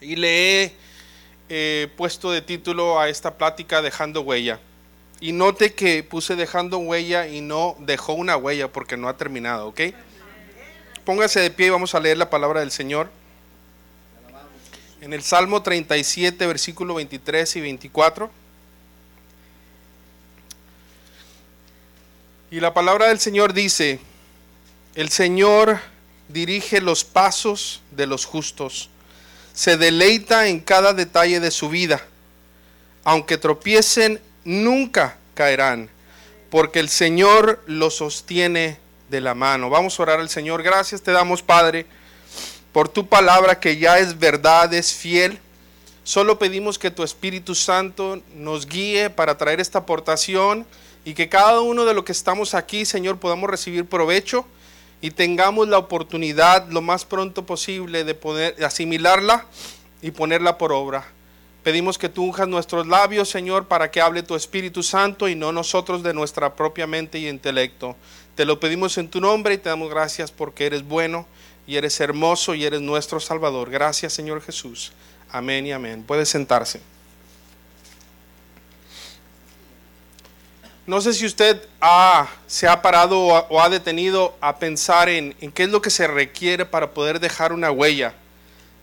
Y le he eh, puesto de título a esta plática Dejando huella. Y note que puse dejando huella y no dejó una huella porque no ha terminado, ¿ok? Póngase de pie y vamos a leer la palabra del Señor. En el Salmo 37, versículo 23 y 24. Y la palabra del Señor dice, el Señor dirige los pasos de los justos, se deleita en cada detalle de su vida. Aunque tropiecen, nunca caerán, porque el Señor los sostiene de la mano. Vamos a orar al Señor. Gracias te damos, Padre, por tu palabra que ya es verdad, es fiel. Solo pedimos que tu Espíritu Santo nos guíe para traer esta aportación y que cada uno de los que estamos aquí, Señor, podamos recibir provecho y tengamos la oportunidad lo más pronto posible de poder asimilarla y ponerla por obra. Pedimos que tú unjas nuestros labios, Señor, para que hable tu Espíritu Santo y no nosotros de nuestra propia mente y intelecto. Te lo pedimos en tu nombre y te damos gracias porque eres bueno y eres hermoso y eres nuestro Salvador. Gracias, Señor Jesús. Amén y amén. Puede sentarse. No sé si usted se ha parado o ha detenido a pensar en, en, qué es lo que se requiere para poder dejar una huella.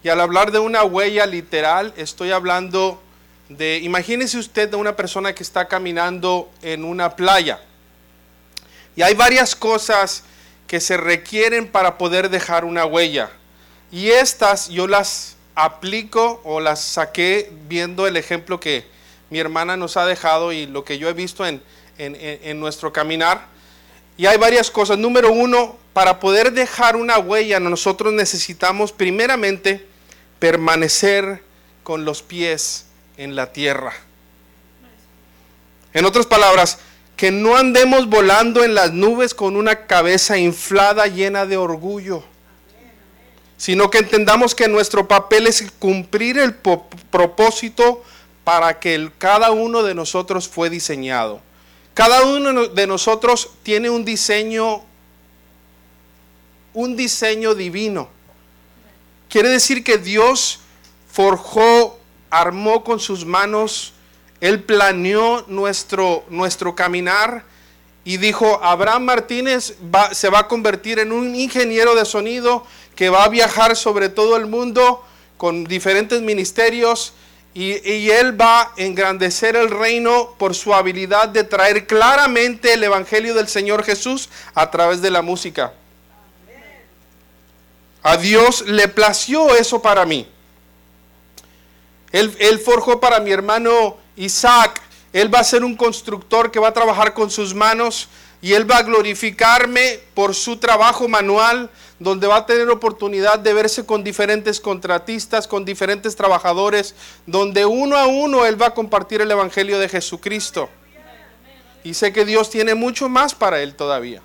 Y al hablar de una huella literal, estoy hablando de, imagínese usted de una persona que está caminando en una playa. Y hay varias cosas que se requieren para poder dejar una huella. Y estas yo las aplico o las saqué viendo el ejemplo que mi hermana nos ha dejado y lo que yo he visto en, en, nuestro caminar. Y hay varias cosas. Número uno, para poder dejar una huella, nosotros necesitamos primeramente permanecer con los pies en la tierra. En otras palabras, que no andemos volando en las nubes con una cabeza inflada llena de orgullo, sino que entendamos que nuestro papel es cumplir el propósito para que cada uno de nosotros fue diseñado. Cada uno de nosotros tiene un diseño, un diseño divino. Quiere decir que Dios forjó, armó con sus manos, Él planeó nuestro, nuestro caminar y dijo, Abraham Martínez se va a convertir en un ingeniero de sonido que va a viajar sobre todo el mundo con diferentes ministerios y, él va a engrandecer el reino por su habilidad de traer claramente el Evangelio del Señor Jesús a través de la música. A Dios le plació eso para mí. Él, forjó para mi hermano Isaac. Él va a ser un constructor que va a trabajar con sus manos y él va a glorificarme por su trabajo manual donde va a tener oportunidad de verse con diferentes contratistas, con diferentes trabajadores, donde uno a uno Él va a compartir el Evangelio de Jesucristo. Y sé que Dios tiene mucho más para Él todavía.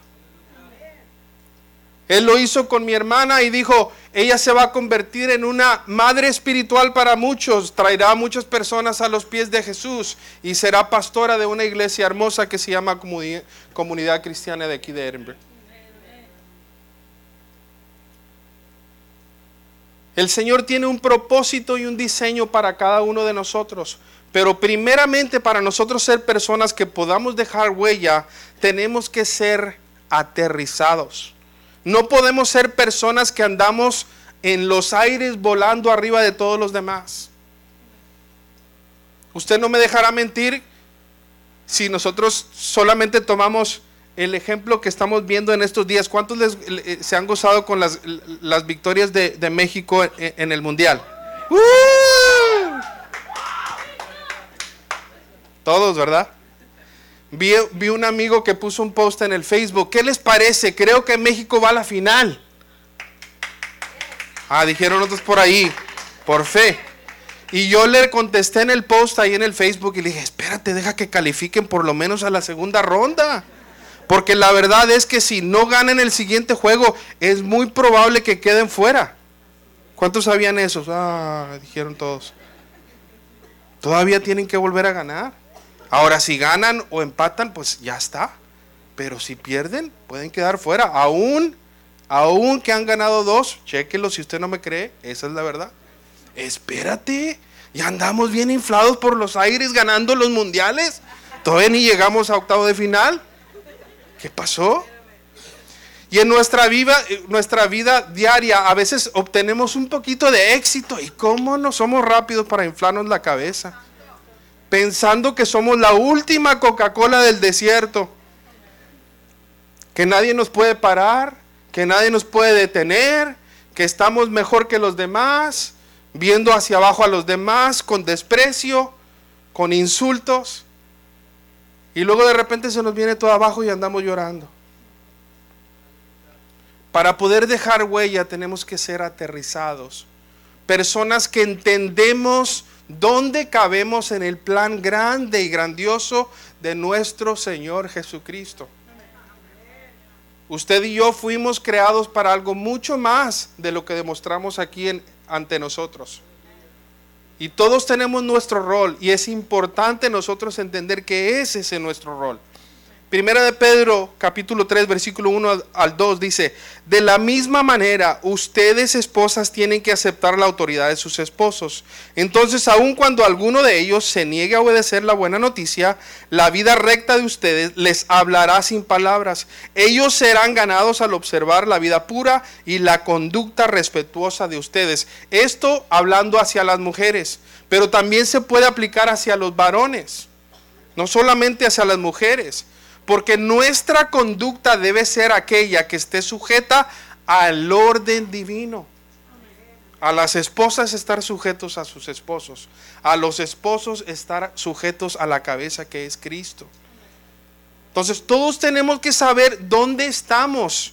Él lo hizo con mi hermana y dijo, ella se va a convertir en una madre espiritual para muchos, traerá a muchas personas a los pies de Jesús y será pastora de una iglesia hermosa que se llama Comunidad Cristiana de aquí de Edinburgh. El Señor tiene un propósito y un diseño para cada uno de nosotros. Pero primeramente para nosotros ser personas que podamos dejar huella, tenemos que ser aterrizados. No podemos ser personas que andamos en los aires volando arriba de todos los demás. Usted no me dejará mentir si nosotros solamente tomamos el ejemplo que estamos viendo en estos días. ¿Cuántos se han gozado con las, victorias de, México en, el Mundial? ¡Uh! Todos, ¿verdad? Vi, un amigo que puso un post en el Facebook. ¿Qué les parece? Creo que México va a la final. Ah, dijeron otros por ahí, por fe. Y yo le contesté en el post ahí en el Facebook y le dije, espérate, deja que califiquen por lo menos a la segunda ronda. Porque la verdad es que si no ganan el siguiente juego, es muy probable que queden fuera. ¿Cuántos sabían eso? Ah, dijeron todos. Todavía tienen que volver a ganar. Ahora, si ganan o empatan, pues ya está. Pero si pierden, pueden quedar fuera. Aún, aún que han ganado dos, chequenlo si usted no me cree, esa es la verdad. espérate, ya andamos bien inflados por los aires ganando los mundiales. Todavía ni llegamos a octavo de final. ¿Qué pasó? Y en nuestra vida, nuestra vida diaria a veces obtenemos un poquito de éxito. ¿Y cómo no somos rápidos para inflarnos la cabeza? Pensando que somos la última Coca-Cola del desierto. Que nadie nos puede parar, que nadie nos puede detener, que estamos mejor que los demás, viendo hacia abajo a los demás con desprecio, con insultos. Y luego de repente se nos viene todo abajo y andamos llorando. Para poder dejar huella tenemos que ser aterrizados. Personas que entendemos dónde cabemos en el plan grande y grandioso de nuestro Señor Jesucristo. Usted y yo fuimos creados para algo mucho más de lo que demostramos aquí ante nosotros. Y todos tenemos nuestro rol y es importante nosotros entender que ese es nuestro rol. Primera de Pedro, capítulo 3, versículo 1 al 2 dice, de la misma manera, ustedes esposas tienen que aceptar la autoridad de sus esposos. Entonces, aun cuando alguno de ellos se niegue a obedecer la buena noticia, la vida recta de ustedes les hablará sin palabras. Ellos serán ganados al observar la vida pura y la conducta respetuosa de ustedes. Esto hablando hacia las mujeres, pero también se puede aplicar hacia los varones, no solamente hacia las mujeres porque nuestra conducta debe ser aquella que esté sujeta al orden divino. A las esposas estar sujetos a sus esposos. A los esposos estar sujetos a la cabeza que es Cristo. Entonces todos tenemos que saber dónde estamos.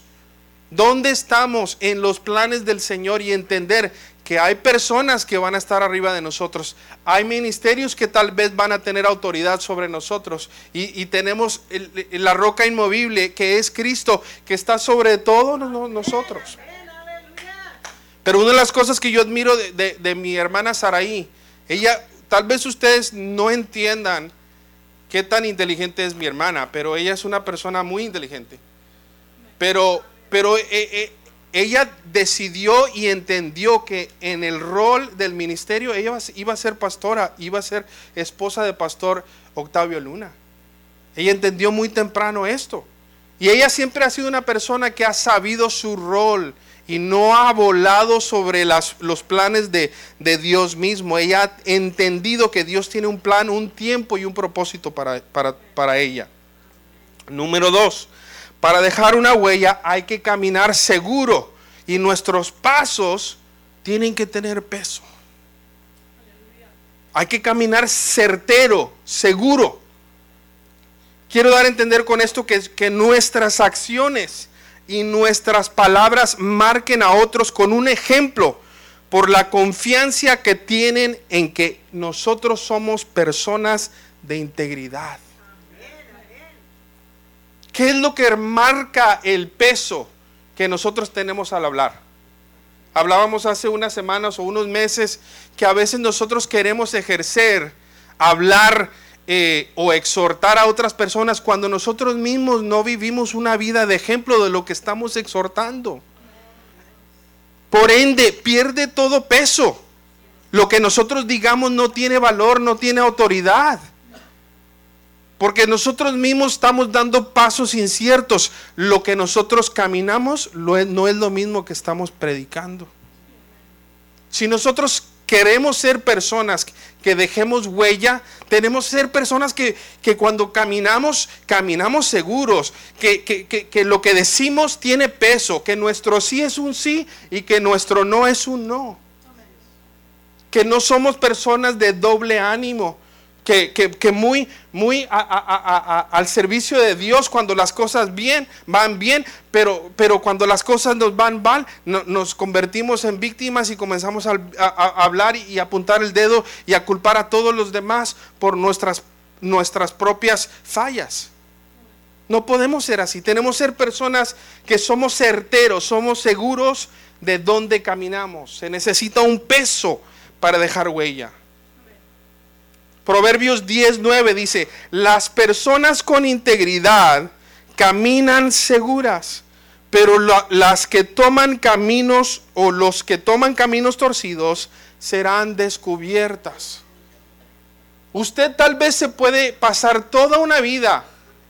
¿Dónde estamos en los planes del Señor y entender hay personas que van a estar arriba de nosotros, hay ministerios que tal vez van a tener autoridad sobre nosotros y, tenemos la roca inmovible que es Cristo, que está sobre todos nosotros. Pero una de las cosas que yo admiro de, de mi hermana Saraí, ella, tal vez ustedes no entiendan qué tan inteligente es mi hermana, pero ella es una persona muy inteligente. Pero, pero eh, eh, ella decidió y entendió que en el rol del ministerio ella iba a ser pastora, iba a ser esposa de pastor Octavio Luna. Ella entendió muy temprano esto. Y ella siempre ha sido una persona que ha sabido su rol y no ha volado sobre los planes de, Dios mismo. Ella ha entendido que Dios tiene un plan, un tiempo y un propósito para ella. Número dos, para dejar una huella hay que caminar seguro y nuestros pasos tienen que tener peso. Hay que caminar certero, seguro. Quiero dar a entender con esto que, nuestras acciones y nuestras palabras marquen a otros con un ejemplo por la confianza que tienen en que nosotros somos personas de integridad. ¿Qué es lo que marca el peso que nosotros tenemos al hablar? Hablábamos hace unas semanas o unos meses que a veces nosotros queremos ejercer, hablar eh, o exhortar a otras personas cuando nosotros mismos no vivimos una vida de ejemplo de lo que estamos exhortando. Por ende, pierde todo peso. Lo que nosotros digamos no tiene valor, no tiene autoridad. Porque nosotros mismos estamos dando pasos inciertos. Lo que nosotros caminamos no es lo mismo que estamos predicando. Si nosotros queremos ser personas que dejemos huella, tenemos que ser personas que, cuando caminamos, caminamos seguros, que, que lo que decimos tiene peso, que nuestro sí es un sí y que nuestro no es un no. Que no somos personas de doble ánimo, que, muy, muy al servicio de Dios cuando las cosas bien, van bien, pero, pero cuando las cosas nos van mal, nos convertimos en víctimas y comenzamos a, hablar y, apuntar el dedo y a culpar a todos los demás por nuestras, nuestras propias fallas. No podemos ser así, tenemos que ser personas que somos certeros, somos seguros de dónde caminamos. Se necesita un peso para dejar huella. Proverbios 10:9 dice, las personas con integridad caminan seguras, pero las que toman caminos o los que toman caminos torcidos serán descubiertas. Usted tal vez se puede pasar toda una vida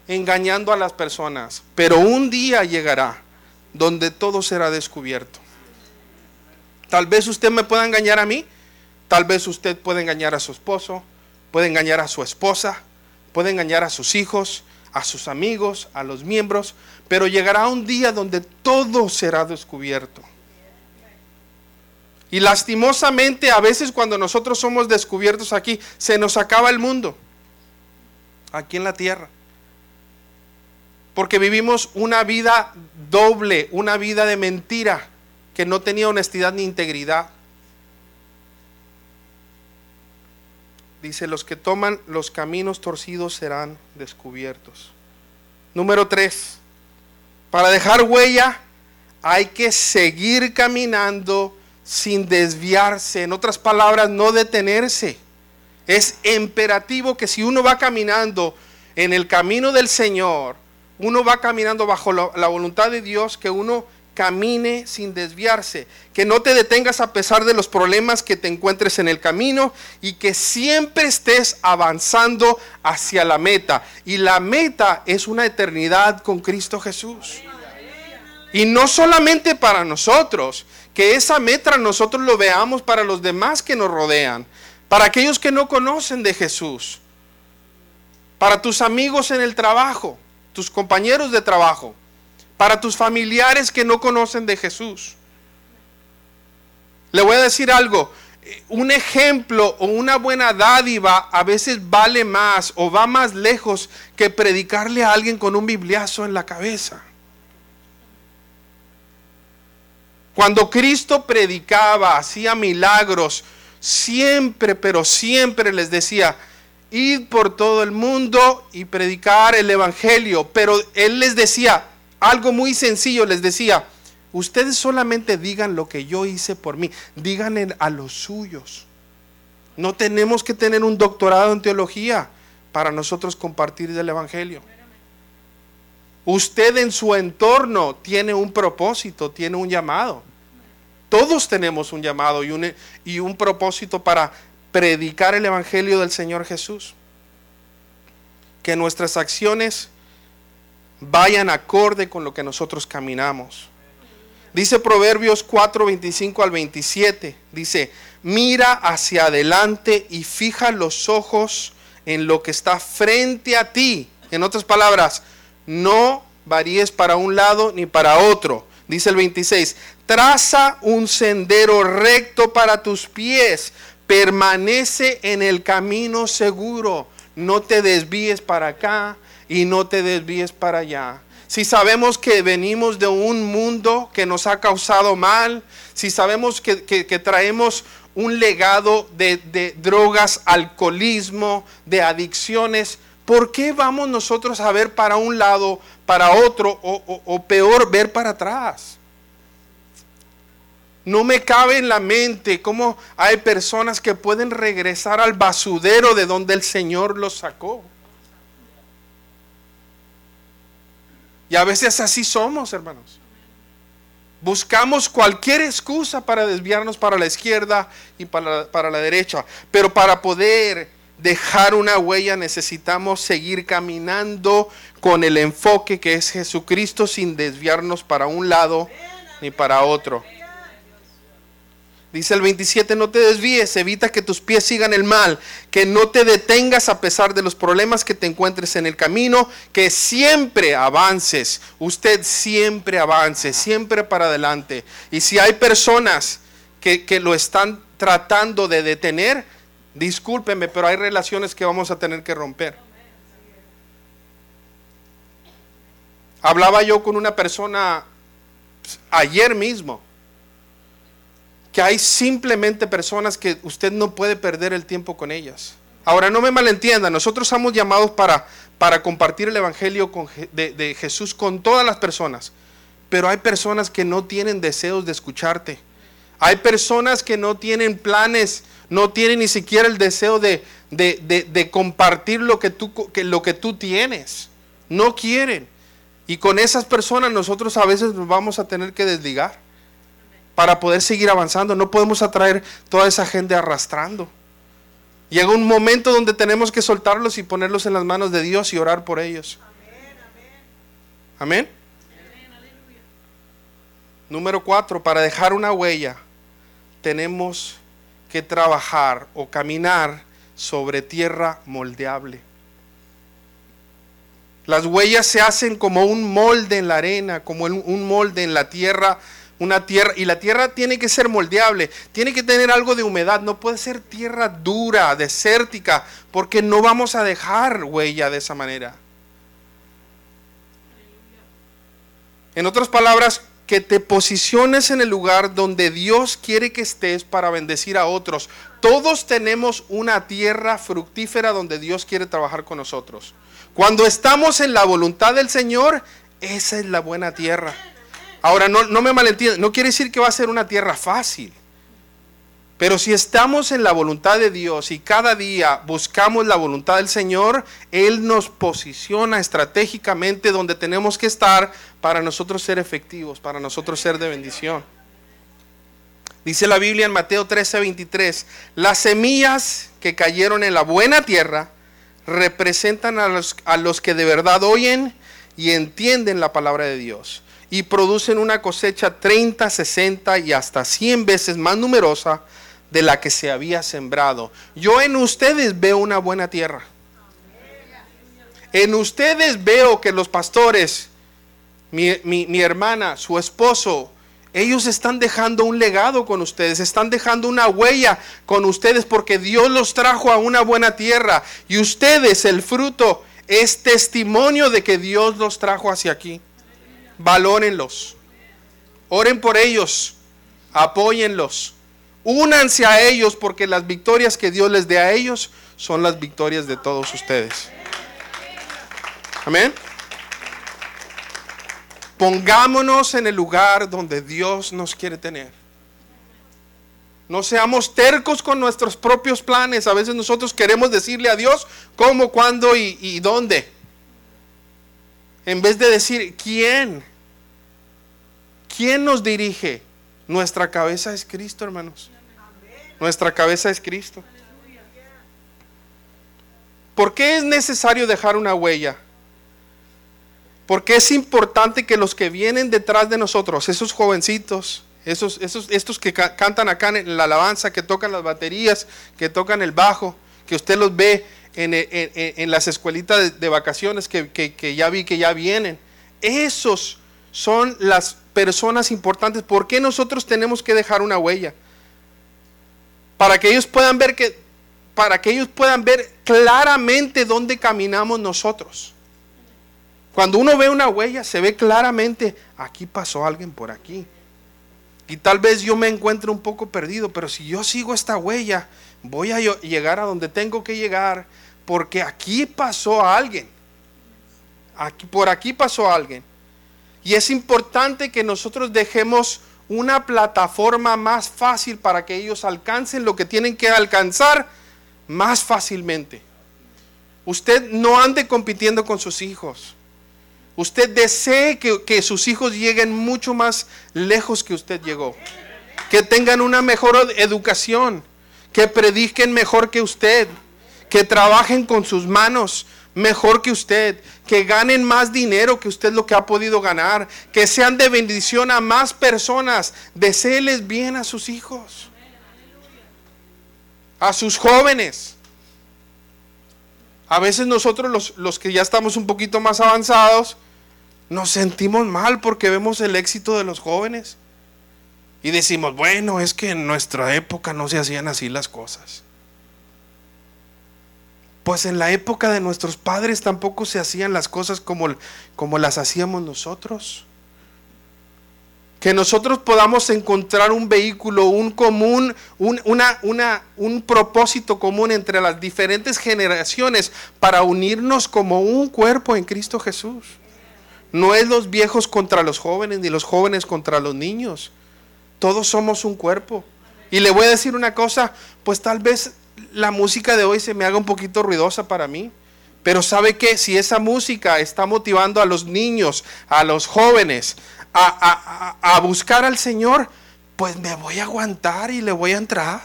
engañando a las personas, pero un día llegará donde todo será descubierto. Tal vez usted me pueda engañar a mí, tal vez usted puede engañar a su esposo, puede engañar a su esposa, puede engañar a sus hijos, a sus amigos, a los miembros, pero llegará un día donde todo será descubierto. Y lastimosamente a veces cuando nosotros somos descubiertos aquí, se nos acaba el mundo, aquí en la tierra. Porque vivimos una vida doble, una vida de mentira, que no tenía honestidad ni integridad. Dice, los que toman los caminos torcidos serán descubiertos. Número tres, para dejar huella hay que seguir caminando sin desviarse. En otras palabras, no detenerse. Es imperativo que si uno va caminando en el camino del Señor, uno va caminando bajo la, voluntad de Dios, que uno camine sin desviarse, que no te detengas a pesar de los problemas que te encuentres en el camino y que siempre estés avanzando hacia la meta. Y la meta es una eternidad con Cristo Jesús. Y no solamente para nosotros, que esa meta nosotros lo veamos para los demás que nos rodean, para aquellos que no conocen de Jesús, para tus amigos en el trabajo, tus compañeros de trabajo, para tus familiares que no conocen de Jesús. Le voy a decir algo, un ejemplo o una buena dádiva a veces vale más o va más lejos que predicarle a alguien con un bibliazo en la cabeza. Cuando Cristo predicaba, hacía milagros, siempre, pero siempre les decía, id por todo el mundo y predicar el Evangelio. Pero Él les decía algo muy sencillo, les decía, ustedes solamente digan lo que yo hice por mí, digan a los suyos. No tenemos que tener un doctorado en teología para nosotros compartir el Evangelio. Usted en su entorno tiene un propósito, tiene un llamado. Todos tenemos un llamado y un, y un propósito para predicar el Evangelio del Señor Jesús. Que nuestras acciones vayan acorde con lo que nosotros caminamos. Dice Proverbios 4, 25 al 27. Dice, mira hacia adelante y fija los ojos en lo que está frente a ti. En otras palabras, no varíes para un lado ni para otro. Dice el 26, traza un sendero recto para tus pies, permanece en el camino seguro, no te desvíes para acá y no te desvíes para allá. Si sabemos que venimos de un mundo que nos ha causado mal, si sabemos que, traemos un legado de, drogas, alcoholismo, de adicciones, ¿por qué vamos nosotros a ver para un lado, para otro, o, peor, ver para atrás? No me cabe en la mente cómo hay personas que pueden regresar al basudero de donde el Señor los sacó. Y a veces así somos, hermanos. Buscamos cualquier excusa para desviarnos para la izquierda y para, para la derecha. Pero para poder dejar una huella necesitamos seguir caminando con el enfoque que es Jesucristo sin desviarnos para un lado ni para otro. Dice el 27, no te desvíes, evita que tus pies sigan el mal, que no te detengas a pesar de los problemas que te encuentres en el camino, que siempre avances, usted siempre avance, siempre para adelante. Y si hay personas que, que lo están tratando de detener, discúlpenme, pero hay relaciones que vamos a tener que romper. Hablaba yo con una persona pues, ayer mismo que hay simplemente personas que usted no puede perder el tiempo con ellas. Ahora, no me malentienda, nosotros somos llamados para, para compartir el Evangelio de, de Jesús con todas las personas, pero hay personas que no tienen deseos de escucharte. Hay personas que no tienen planes, no tienen ni siquiera el deseo de, de, de, compartir lo que, tú, que, lo que tú tienes. No quieren. Y con esas personas nosotros a veces nos vamos a tener que desligar. Para poder seguir avanzando. No podemos atraer toda esa gente arrastrando. Llega un momento donde tenemos que soltarlos y ponerlos en las manos de Dios y orar por ellos. Amén. Número cuatro, para dejar una huella, tenemos que trabajar o caminar sobre tierra moldeable. Las huellas se hacen como un molde en la arena, como un molde en la tierra, una tierra y la tierra tiene que ser moldeable, tiene que tener algo de humedad, no puede ser tierra dura, desértica, porque no vamos a dejar huella de esa manera. En otras palabras, que te posiciones en el lugar donde Dios quiere que estés para bendecir a otros. Todos tenemos una tierra fructífera donde Dios quiere trabajar con nosotros. Cuando estamos en la voluntad del Señor, esa es la buena tierra. Ahora, no, me malentiendan, no quiere decir que va a ser una tierra fácil. Pero si estamos en la voluntad de Dios y cada día buscamos la voluntad del Señor, Él nos posiciona estratégicamente donde tenemos que estar para nosotros ser efectivos, para nosotros ser de bendición. Dice la Biblia en Mateo 13:23, las semillas que cayeron en la buena tierra representan a los, a los que de verdad oyen y entienden la palabra de Dios y producen una cosecha 30, 60 y hasta 100 veces más numerosa de la que se había sembrado. Yo en ustedes veo una buena tierra. En ustedes veo que los pastores, mi, hermana, su esposo, ellos están dejando un legado con ustedes, están dejando una huella con ustedes porque Dios los trajo a una buena tierra y ustedes, el fruto, es testimonio de que Dios los trajo hacia aquí. Valórenlos, oren por ellos, apóyenlos. Únanse a ellos porque las victorias que Dios les dé a ellos son las victorias de todos ustedes. Amén. Pongámonos en el lugar donde Dios nos quiere tener. No seamos tercos con nuestros propios planes. A veces nosotros queremos decirle a Dios cómo, cuándo y, y dónde. En vez de decir quién. ¿Quién nos dirige? Nuestra cabeza es Cristo, hermanos. Nuestra cabeza es Cristo. ¿Por qué es necesario dejar una huella? Porque es importante que los que vienen detrás de nosotros, esos jovencitos, esos, esos, estos que cantan acá en la alabanza, que tocan las baterías, que tocan el bajo, que usted los ve en, las escuelitas de, vacaciones que, ya vi que ya vienen, esos son las personas importantes. ¿Por qué nosotros tenemos que dejar una huella? para que ellos puedan ver que para que ellos puedan ver claramente dónde caminamos nosotros. Cuando uno ve una huella, se ve claramente, aquí pasó alguien por aquí. Y tal vez yo me encuentre un poco perdido, pero si yo sigo esta huella, voy a llegar a donde tengo que llegar, porque aquí pasó alguien. Aquí, por aquí pasó alguien. Y es importante que nosotros dejemos una plataforma más fácil para que ellos alcancen lo que tienen que alcanzar más fácilmente. Usted no ande compitiendo con sus hijos. Usted desee que, que, sus hijos lleguen mucho más lejos que usted llegó. Que tengan una mejor educación. Que prediquen mejor que usted. Que trabajen con sus manos mejor que usted, que ganen más dinero que usted lo que ha podido ganar, que sean de bendición a más personas, deseeles bien a sus hijos, a sus jóvenes. A veces nosotros los, los que ya estamos un poquito más avanzados, nos sentimos mal porque vemos el éxito de los jóvenes. Y decimos, bueno, es que en nuestra época no se hacían así las cosas. Pues en la época de nuestros padres tampoco se hacían las cosas como, como las hacíamos nosotros. Que nosotros podamos encontrar un vehículo, un común, un, una, una, un propósito común entre las diferentes generaciones para unirnos como un cuerpo en Cristo Jesús. No es los viejos contra los jóvenes, ni los jóvenes contra los niños. Todos somos un cuerpo. Y le voy a decir una cosa, pues tal vez la música de hoy se me haga un poquito ruidosa para mí. Pero sabe que si esa música está motivando a los niños, a los jóvenes, a, buscar al Señor, pues me voy a aguantar y le voy a entrar.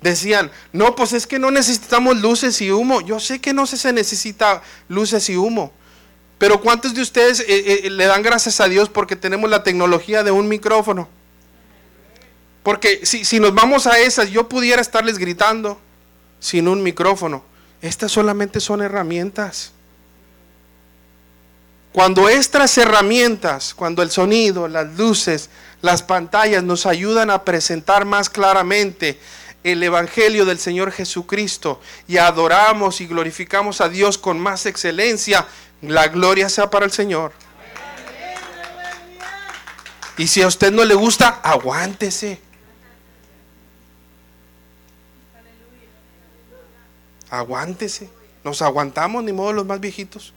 Decían, no, pues es que no necesitamos luces y humo. Yo sé que no se necesita luces y humo. Pero ¿cuántos de ustedes eh, eh, le dan gracias a Dios porque tenemos la tecnología de un micrófono? Porque si, si nos vamos a esas, yo pudiera estarles gritando sin un micrófono. Estas solamente son herramientas. Cuando estas herramientas, cuando el sonido, las luces, las pantallas nos ayudan a presentar más claramente el Evangelio del Señor Jesucristo y adoramos y glorificamos a Dios con más excelencia, la gloria sea para el Señor. Y si a usted no le gusta, aguántese. Aguántese. Nos aguantamos, ni modo los más viejitos.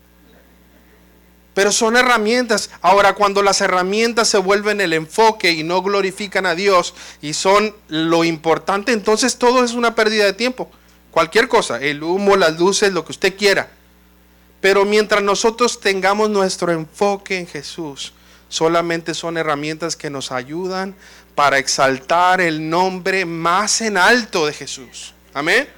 Pero son herramientas. Ahora, cuando las herramientas se vuelven el enfoque y no glorifican a Dios y son lo importante, entonces todo es una pérdida de tiempo. Cualquier cosa, el humo, las luces, lo que usted quiera. Pero mientras nosotros tengamos nuestro enfoque en Jesús, solamente son herramientas que nos ayudan para exaltar el nombre más en alto de Jesús. Amén.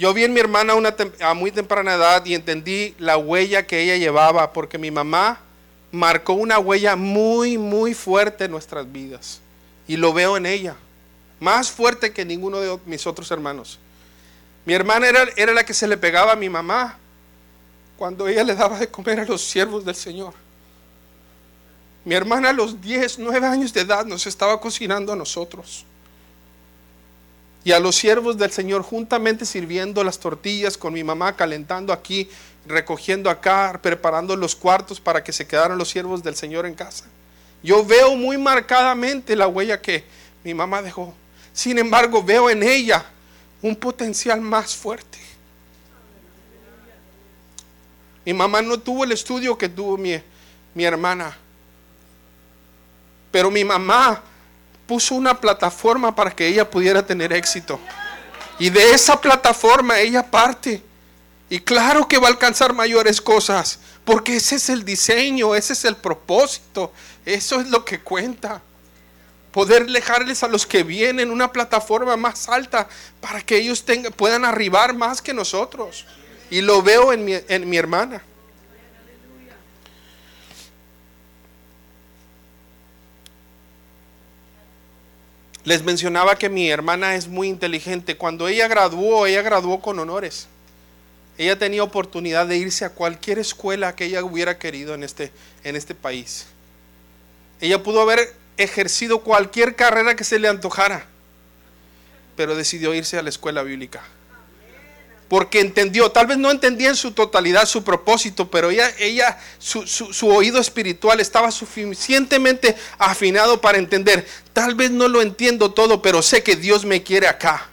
Yo vi en mi hermana a muy temprana edad y entendí la huella que ella llevaba, porque mi mamá marcó una huella muy, muy fuerte en nuestras vidas. Y lo veo en ella, más fuerte que ninguno de mis otros hermanos. Mi hermana era, era la que se le pegaba a mi mamá cuando ella le daba de comer a los siervos del Señor. Mi hermana a los 10, 9 años de edad nos estaba cocinando a nosotros y a los siervos del Señor juntamente sirviendo las tortillas con mi mamá, calentando aquí, recogiendo acá, preparando los cuartos para que se quedaran los siervos del Señor en casa. Yo veo muy marcadamente la huella que mi mamá dejó. Sin embargo, veo en ella un potencial más fuerte. Mi mamá no tuvo el estudio que tuvo mi, mi hermana. Pero mi mamá puso una plataforma para que ella pudiera tener éxito. Y de esa plataforma ella parte. Y claro que va a alcanzar mayores cosas, porque ese es el diseño, ese es el propósito, eso es lo que cuenta. Poder dejarles a los que vienen una plataforma más alta para que ellos tengan, puedan arribar más que nosotros. Y lo veo en mi, en mi hermana. Les mencionaba que mi hermana es muy inteligente. Cuando ella graduó, ella graduó con honores. Ella tenía oportunidad de irse a cualquier escuela que ella hubiera querido en este, en este país. Ella pudo haber ejercido cualquier carrera que se le antojara, pero decidió irse a la escuela bíblica porque entendió, tal vez no entendía en su totalidad su propósito, pero ella, ella su, su, oído espiritual estaba suficientemente afinado para entender, tal vez no lo entiendo todo, pero sé que Dios me quiere acá.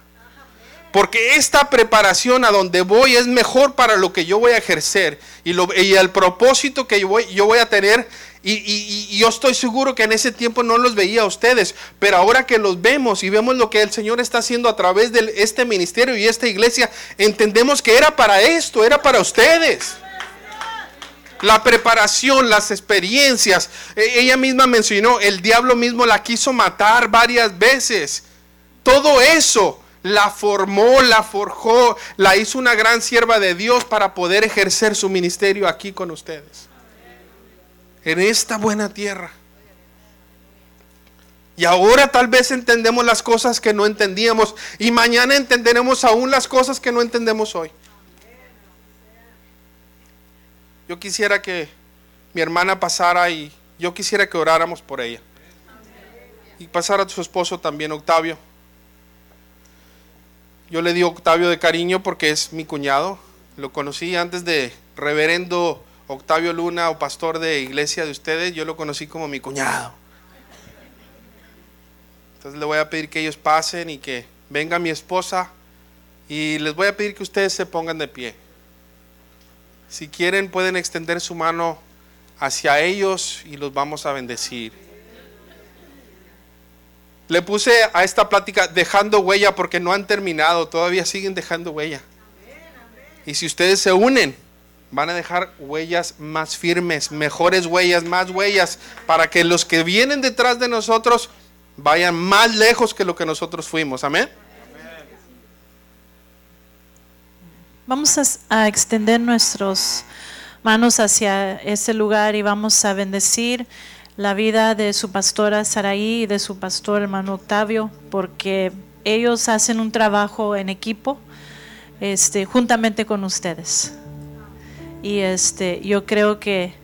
Porque esta preparación a donde voy es mejor para lo que yo voy a ejercer y, y el propósito que yo voy, a tener y, yo estoy seguro que en ese tiempo no los veía a ustedes, pero ahora que los vemos y vemos lo que el Señor está haciendo a través de este ministerio y esta iglesia, entendemos que era para esto, era para ustedes. La preparación, las experiencias. E, ella misma mencionó, el diablo mismo la quiso matar varias veces. Todo eso la formó, la forjó, la hizo una gran sierva de Dios para poder ejercer su ministerio aquí con ustedes en esta buena tierra. Y ahora tal vez entendemos las cosas que no entendíamos y mañana entenderemos aún las cosas que no entendemos hoy. Yo quisiera que mi hermana pasara y yo quisiera que oráramos por ella. Y pasara a su esposo también, Octavio. Yo le digo Octavio de cariño porque es mi cuñado. Lo conocí antes de reverendo Octavio Luna o pastor de iglesia de ustedes, yo lo conocí como mi cuñado. Entonces le voy a pedir que ellos pasen y que venga mi esposa y les voy a pedir que ustedes se pongan de pie. Si quieren pueden extender su mano hacia ellos y los vamos a bendecir. Le puse a esta plática dejando huella porque no han terminado, todavía siguen dejando huella. Y si ustedes se unen, van a dejar huellas más firmes, mejores huellas, más huellas, para que los que vienen detrás de nosotros vayan más lejos que lo que nosotros fuimos. Amén. Vamos a, a extender nuestras manos hacia ese lugar y vamos a bendecir la vida de su pastora Saraí y de su pastor hermano Octavio, porque ellos hacen un trabajo en equipo este, juntamente con ustedes. Y este, yo creo que,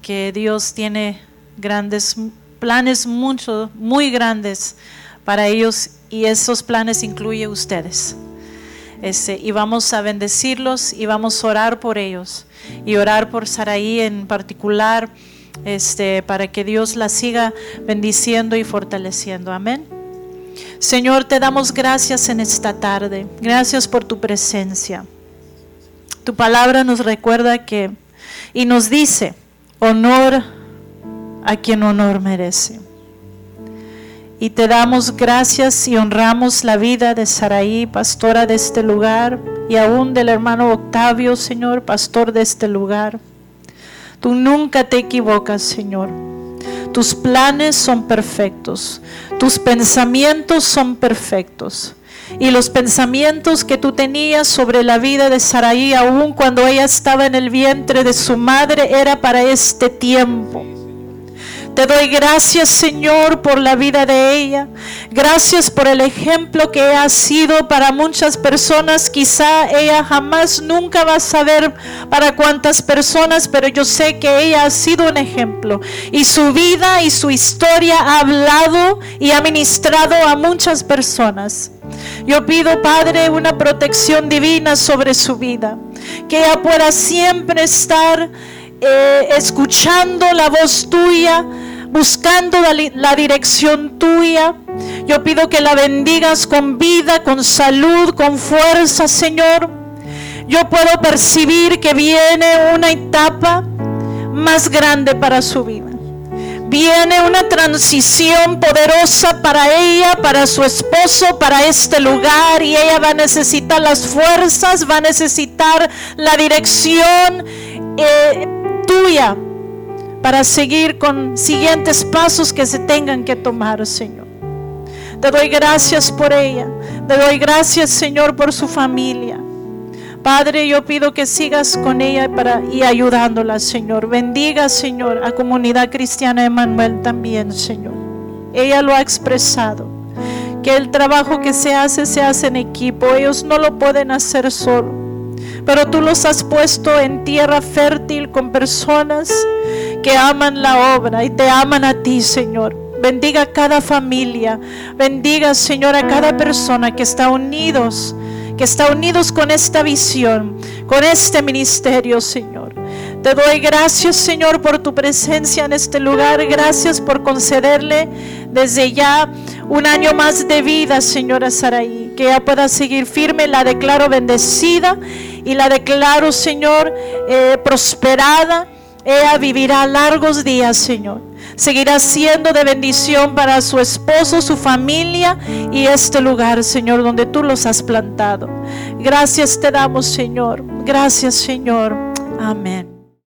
que Dios tiene grandes planes, mucho, muy grandes para ellos y esos planes incluye ustedes. Este, y vamos a bendecirlos y vamos a orar por ellos y orar por Saraí en particular, este, para que Dios la siga bendiciendo y fortaleciendo. Amén. Señor, te damos gracias en esta tarde. Gracias por tu presencia. Tu palabra nos recuerda que y nos dice, honor a quien honor merece. Y te damos gracias y honramos la vida de Saraí, pastora de este lugar, y aún del hermano Octavio, Señor, pastor de este lugar. Tú nunca te equivocas, Señor. Tus planes son perfectos, tus pensamientos son perfectos. Y los pensamientos que tú tenías sobre la vida de Saraí, aún cuando ella estaba en el vientre de su madre, era para este tiempo te doy gracias, Señor, por la vida de ella. Gracias por el ejemplo que ha sido para muchas personas. Quizá ella jamás nunca va a saber para cuántas personas, pero yo sé que ella ha sido un ejemplo. Y su vida y su historia ha hablado y ha ministrado a muchas personas. Yo pido, Padre, una protección divina sobre su vida. Que ella pueda siempre estar eh, escuchando la voz tuya buscando la, dirección tuya. Yo pido que la bendigas con vida, con salud, con fuerza, Señor. Yo puedo percibir que viene una etapa más grande para su vida. Viene una transición poderosa para ella, para su esposo, para este lugar y ella va a necesitar las fuerzas, va a necesitar la dirección eh, tuya para seguir con siguientes pasos que se tengan que tomar, Señor. Te doy gracias por ella. Te doy gracias, Señor, por su familia. Padre, yo pido que sigas con ella para, y ayudándola, Señor. Bendiga, Señor, a comunidad cristiana Emanuel también, Señor. Ella lo ha expresado. Que el trabajo que se hace se hace en equipo. Ellos no lo pueden hacer solo. Pero tú los has puesto en tierra fértil con personas que aman la obra y te aman a ti, Señor. Bendiga a cada familia. Bendiga, Señor, a cada persona que está unidos, que está unidos con esta visión, con este ministerio, Señor. Te doy gracias, Señor, por tu presencia en este lugar. Gracias por concederle desde ya un año más de vida, Señora Saraí. Que ella pueda seguir firme. La declaro bendecida y la declaro, Señor, eh, prosperada ella vivirá largos días, Señor. Seguirá siendo de bendición para su esposo, su familia y este lugar, Señor, donde tú los has plantado. Gracias te damos, Señor. Gracias, Señor. Amén.